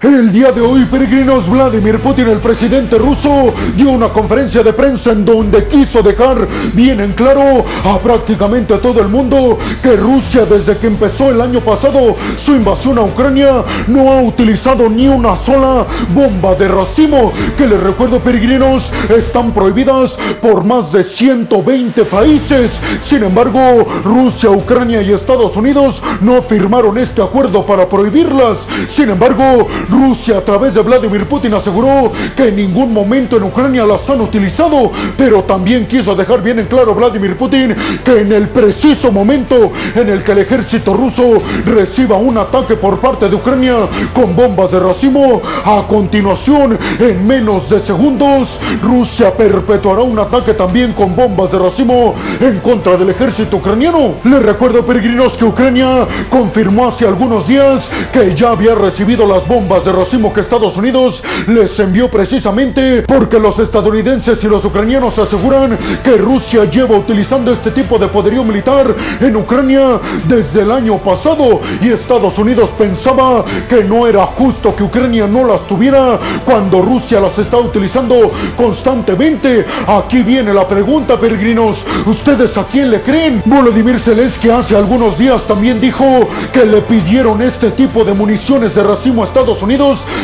El día de hoy, peregrinos, Vladimir Putin, el presidente ruso, dio una conferencia de prensa en donde quiso dejar bien en claro a prácticamente todo el mundo que Rusia desde que empezó el año pasado su invasión a Ucrania no ha utilizado ni una sola bomba de racimo que les recuerdo, peregrinos, están prohibidas por más de 120 países. Sin embargo, Rusia, Ucrania y Estados Unidos no firmaron este acuerdo para prohibirlas. Sin embargo, Rusia a través de Vladimir Putin aseguró que en ningún momento en Ucrania las han utilizado, pero también quiso dejar bien en claro Vladimir Putin que en el preciso momento en el que el ejército ruso reciba un ataque por parte de Ucrania con bombas de racimo, a continuación, en menos de segundos, Rusia perpetuará un ataque también con bombas de racimo en contra del ejército ucraniano. Les recuerdo, peregrinos, que Ucrania confirmó hace algunos días que ya había recibido las bombas de racimo que Estados Unidos les envió precisamente porque los estadounidenses y los ucranianos aseguran que Rusia lleva utilizando este tipo de poderío militar en Ucrania desde el año pasado y Estados Unidos pensaba que no era justo que Ucrania no las tuviera cuando Rusia las está utilizando constantemente. Aquí viene la pregunta, peregrinos. ¿Ustedes a quién le creen? Volodymyr Zelensky hace algunos días también dijo que le pidieron este tipo de municiones de racimo a Estados Unidos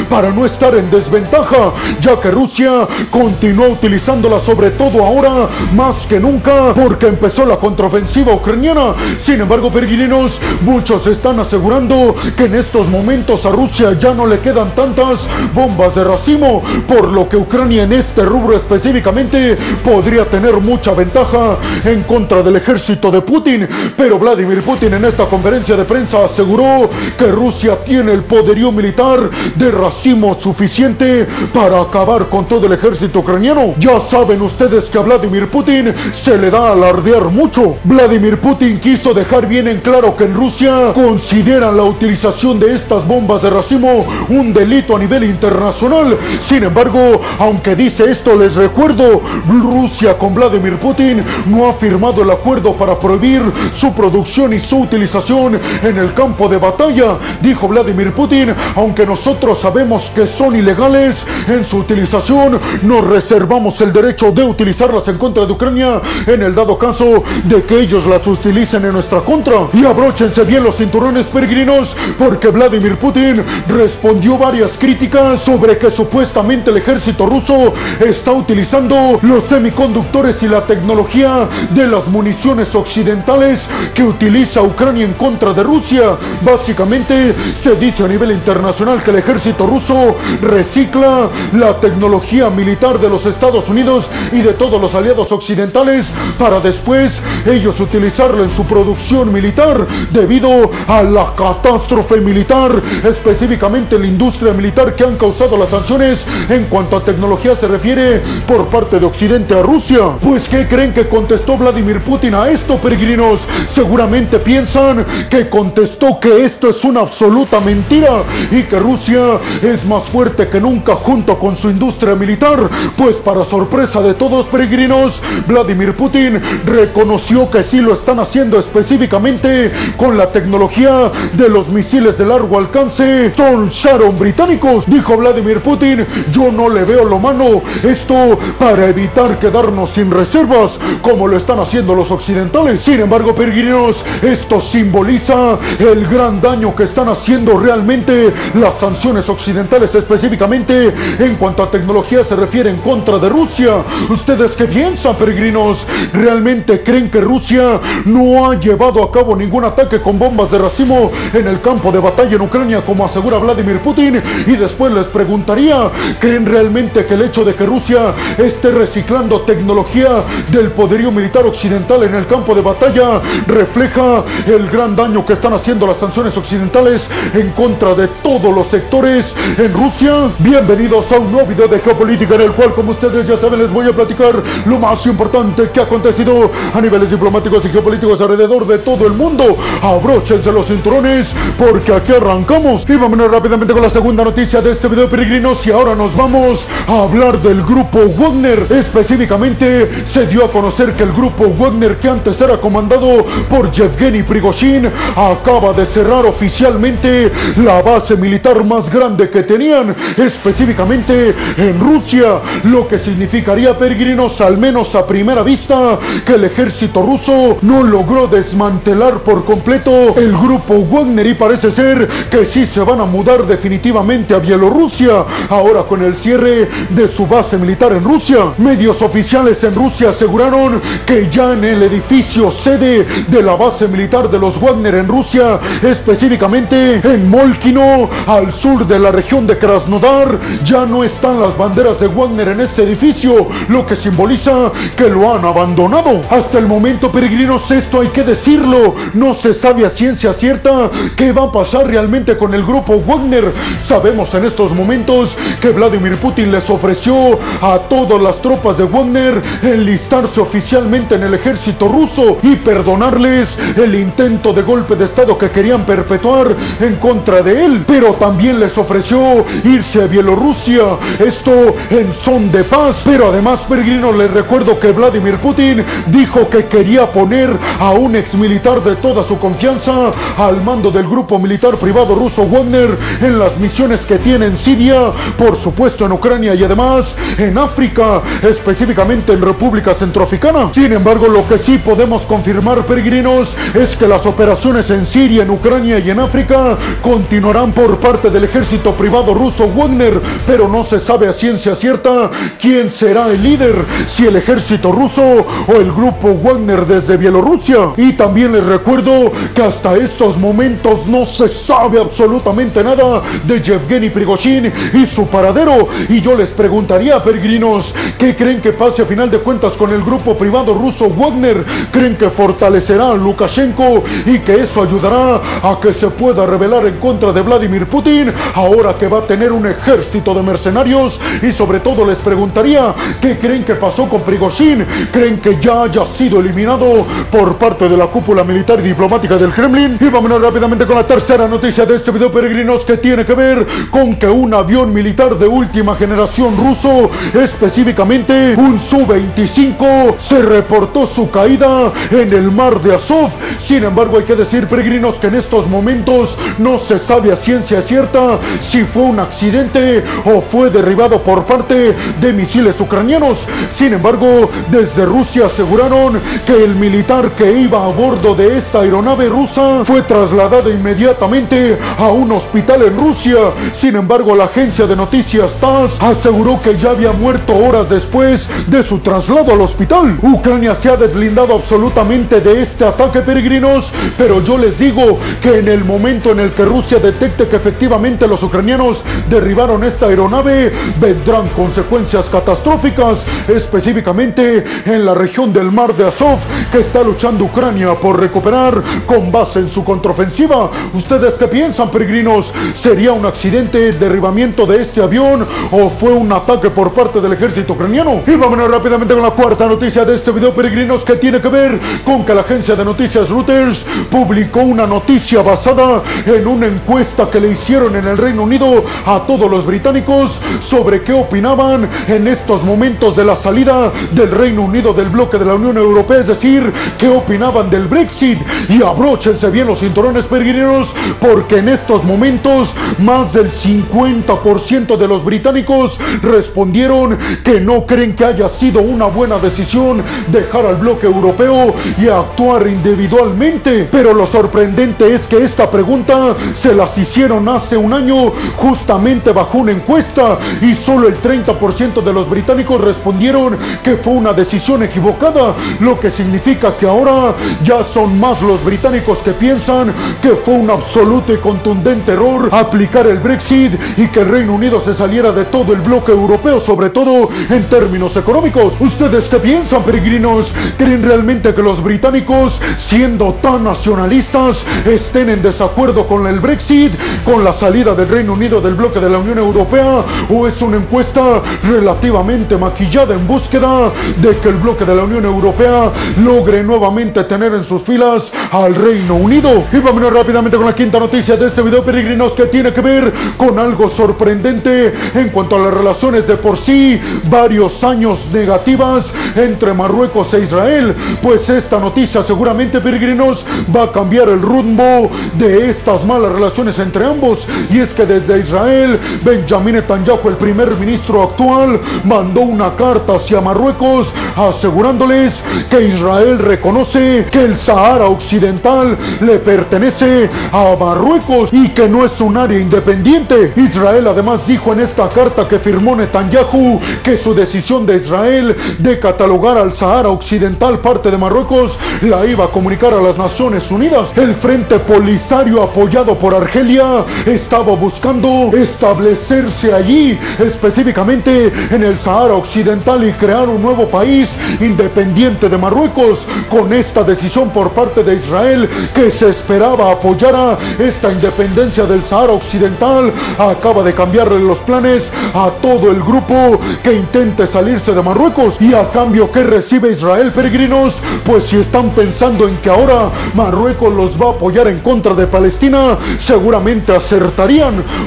Para no estar en desventaja, ya que Rusia continúa utilizándola sobre todo ahora más que nunca porque empezó la contraofensiva ucraniana. Sin embargo, peregrinos, muchos están asegurando que en estos momentos a Rusia ya no le quedan tantas bombas de racimo, por lo que Ucrania en este rubro específicamente podría tener mucha ventaja en contra del ejército de Putin. Pero Vladimir Putin en esta conferencia de prensa aseguró que Rusia tiene el poderío militar de racimo suficiente para acabar con todo el ejército ucraniano. Ya saben ustedes que a Vladimir Putin se le da alardear mucho. Vladimir Putin quiso dejar bien en claro que en Rusia consideran la utilización de estas bombas de racimo un delito a nivel internacional. Sin embargo, aunque dice esto, les recuerdo, Rusia con Vladimir Putin no ha firmado el acuerdo para prohibir su producción y su utilización en el campo de batalla, dijo Vladimir Putin, aunque nos nosotros sabemos que son ilegales en su utilización, nos reservamos el derecho de utilizarlas en contra de Ucrania en el dado caso de que ellos las utilicen en nuestra contra. Y abróchense bien los cinturones peregrinos porque Vladimir Putin respondió varias críticas sobre que supuestamente el ejército ruso está utilizando los semiconductores y la tecnología de las municiones occidentales que utiliza Ucrania en contra de Rusia. Básicamente se dice a nivel internacional que el ejército ruso recicla la tecnología militar de los Estados Unidos y de todos los aliados occidentales para después ellos utilizarlo en su producción militar debido a la catástrofe militar, específicamente la industria militar que han causado las sanciones en cuanto a tecnología se refiere por parte de Occidente a Rusia. Pues ¿qué creen que contestó Vladimir Putin a esto, peregrinos? Seguramente piensan que contestó que esto es una absoluta mentira y que Rusia es más fuerte que nunca junto con su industria militar, pues para sorpresa de todos peregrinos, Vladimir Putin reconoció que sí lo están haciendo específicamente con la tecnología de los misiles de largo alcance. Son Sharon británicos, dijo Vladimir Putin. Yo no le veo lo malo. Esto para evitar quedarnos sin reservas, como lo están haciendo los occidentales. Sin embargo, peregrinos, esto simboliza el gran daño que están haciendo realmente las sanciones occidentales específicamente en cuanto a tecnología se refiere en contra de Rusia. ¿Ustedes qué piensan, peregrinos? ¿Realmente creen que Rusia no ha llevado a cabo ningún ataque con bombas de racimo en el campo de batalla en Ucrania como asegura Vladimir Putin? Y después les preguntaría, ¿creen realmente que el hecho de que Rusia esté reciclando tecnología del poderío militar occidental en el campo de batalla refleja el gran daño que están haciendo las sanciones occidentales en contra de todos los sectores en Rusia. Bienvenidos a un nuevo video de geopolítica en el cual, como ustedes ya saben, les voy a platicar lo más importante que ha acontecido a niveles diplomáticos y geopolíticos alrededor de todo el mundo. Abróchense los cinturones porque aquí arrancamos. Y vámonos rápidamente con la segunda noticia de este video, peregrinos. Y ahora nos vamos a hablar del grupo Wagner. Específicamente, se dio a conocer que el grupo Wagner, que antes era comandado por Yevgeny Prigozhin, acaba de cerrar oficialmente la base militar más grande que tenían, específicamente en Rusia, lo que significaría peregrinos al menos a primera vista que el ejército ruso no logró desmantelar por completo el grupo Wagner y parece ser que sí se van a mudar definitivamente a Bielorrusia, ahora con el cierre de su base militar en Rusia. Medios oficiales en Rusia aseguraron que ya en el edificio sede de la base militar de los Wagner en Rusia, específicamente en Molkino, al sur de la región de Krasnodar, ya no están las banderas de Wagner en este edificio, lo que simboliza que lo han abandonado. Hasta el momento, peregrinos, esto hay que decirlo, no se sabe a ciencia cierta qué va a pasar realmente con el grupo Wagner. Sabemos en estos momentos que Vladimir Putin les ofreció a todas las tropas de Wagner enlistarse oficialmente en el ejército ruso y perdonarles el intento de golpe de estado que querían perpetuar en contra de él, pero también les ofreció irse a Bielorrusia, esto en son de paz, pero además peregrinos les recuerdo que Vladimir Putin dijo que quería poner a un ex militar de toda su confianza al mando del grupo militar privado ruso Wagner en las misiones que tiene en Siria, por supuesto en Ucrania y además en África, específicamente en República Centroafricana. Sin embargo, lo que sí podemos confirmar, peregrinos, es que las operaciones en Siria, en Ucrania y en África continuarán por parte del ejército privado ruso Wagner, pero no se sabe a ciencia cierta quién será el líder, si el ejército ruso o el grupo Wagner desde Bielorrusia. Y también les recuerdo que hasta estos momentos no se sabe absolutamente nada de Yevgeny Prigozhin y su paradero. Y yo les preguntaría, peregrinos, ¿qué creen que pase a final de cuentas con el grupo privado ruso Wagner? ¿Creen que fortalecerá a Lukashenko y que eso ayudará a que se pueda rebelar en contra de Vladimir Putin ahora que va a tener un ejército de mercenarios? Y sobre todo les preguntaría, ¿qué creen que pasó con Prigozhin? ¿Creen que ya haya sido eliminado por parte de la cúpula militar y diplomática del Kremlin? Y vámonos rápidamente con la tercera noticia de este video, peregrinos, que tiene que ver con que un avión militar de última generación ruso, específicamente un Su-25, se reportó su caída en el mar de Azov. Sin embargo, hay que decir, peregrinos, que en estos momentos no se sabe a ciencia cierta si fue un accidente o fue derribado por parte de misiles ucranianos. Sin embargo, desde Rusia aseguraron que el militar que iba a bordo de esta aeronave rusa fue trasladado inmediatamente a un hospital en Rusia. Sin embargo, la agencia de noticias TASS aseguró que ya había muerto horas después de su traslado al hospital. Ucrania se ha deslindado absolutamente de este ataque, peregrinos, pero yo les digo que en el momento en el que Rusia detecte que efectivamente los ucranianos derribaron esta aeronave, vendrán consecuencias catastróficas, específicamente en la región del mar de Azov que está luchando Ucrania por recuperar con base en su contraofensiva. ¿Ustedes qué piensan, peregrinos? ¿Sería un accidente el derribamiento de este avión o fue un ataque por parte del ejército ucraniano? Y vámonos rápidamente con la cuarta noticia de este video, peregrinos, que tiene que ver con que la agencia de noticias Reuters publicó una noticia basada en una encuesta que le hicieron en el Reino Unido a todos los británicos sobre qué opinaban en estos momentos de la salida del Reino Unido del bloque de la Unión Europea, es decir, qué opinaban del Brexit. Y abróchense bien los cinturones peregrinos, porque en estos momentos más del 50% de los británicos respondieron que no creen que haya sido una buena decisión dejar al bloque europeo y actuar individualmente. Pero lo sorprendente es que esta pregunta se las hicieron hace un año justamente bajo una encuesta y solo el 30% de los británicos respondieron que fue una decisión equivocada, lo que significa que ahora ya son más los británicos que piensan que fue un absoluto y contundente error aplicar el Brexit y que Reino Unido se saliera de todo el bloque europeo, sobre todo en términos económicos. ¿Ustedes qué piensan, peregrinos? ¿Creen realmente que los británicos, siendo tan nacionalistas, estén en desacuerdo con el Brexit, con la salida del Reino Unido del bloque de la Unión Europea? ¿O es una encuesta relativamente maquillada en búsqueda de que el bloque de la Unión Europea logre nuevamente tener en sus filas al Reino Unido? Y vámonos rápidamente con la quinta noticia de este video, peregrinos, que tiene que ver con algo sorprendente en cuanto a las relaciones de por sí varios años negativas entre Marruecos e Israel. Pues esta noticia seguramente, peregrinos, va a cambiar el rumbo de estas malas relaciones entre ambos. Y es que desde Israel, Benjamin Netanyahu, el primer ministro actual, mandó una carta hacia Marruecos asegurándoles que Israel reconoce que el Sahara Occidental le pertenece a Marruecos y que no es un área independiente. Israel además dijo en esta carta que firmó Netanyahu que su decisión de Israel de catalogar al Sahara Occidental parte de Marruecos la iba a comunicar a las Naciones Unidas. El Frente Polisario apoyado por Argelia estaba buscando establecerse allí, específicamente en el Sahara Occidental y crear un nuevo país independiente de Marruecos. Con esta decisión por parte de Israel que se esperaba apoyara esta independencia del Sahara Occidental, acaba de cambiarle los planes a todo el grupo que intente salirse de Marruecos. Y a cambio, ¿qué recibe Israel, peregrinos? Pues si están pensando en que ahora Marruecos los va a apoyar en contra de Palestina, seguramente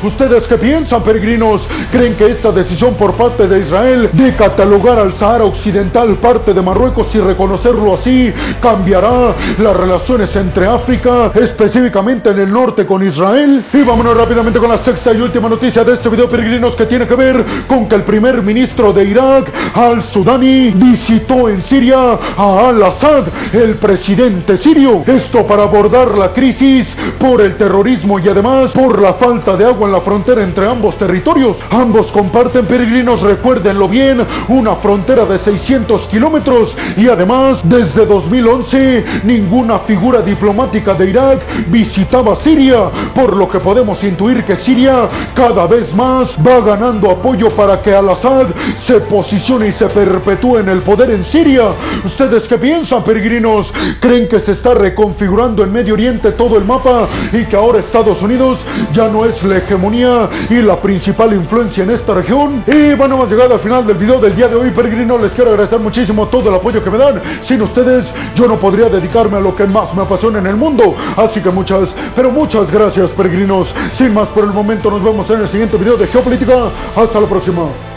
¿Ustedes qué piensan, peregrinos? ¿Creen que esta decisión por parte de Israel de catalogar al Sahara Occidental parte de Marruecos y reconocerlo así cambiará las relaciones entre África, específicamente en el norte con Israel? Y vámonos rápidamente con la sexta y última noticia de este video, peregrinos, que tiene que ver con que el primer ministro de Irak, al-Sudani, visitó en Siria a al-Assad, el presidente sirio. Esto para abordar la crisis por el terrorismo y además por la falta de agua en la frontera entre ambos territorios. Ambos comparten, peregrinos, recuérdenlo bien, una frontera de 600 kilómetros y además desde 2011 ninguna figura diplomática de Irak visitaba Siria, por lo que podemos intuir que Siria cada vez más va ganando apoyo para que al-Assad se posicione y se perpetúe en el poder en Siria. ¿Ustedes qué piensan, peregrinos? ¿Creen que se está reconfigurando en Medio Oriente todo el mapa y que ahora Estados Unidos ya no es la hegemonía y la principal influencia en esta región? Y bueno, hemos llegado al final del video del día de hoy, peregrinos. Les quiero agradecer muchísimo todo el apoyo que me dan. Sin ustedes, yo no podría dedicarme a lo que más me apasiona en el mundo. Así que muchas, pero muchas gracias, peregrinos. Sin más por el momento, nos vemos en el siguiente video de Geopolítica. Hasta la próxima.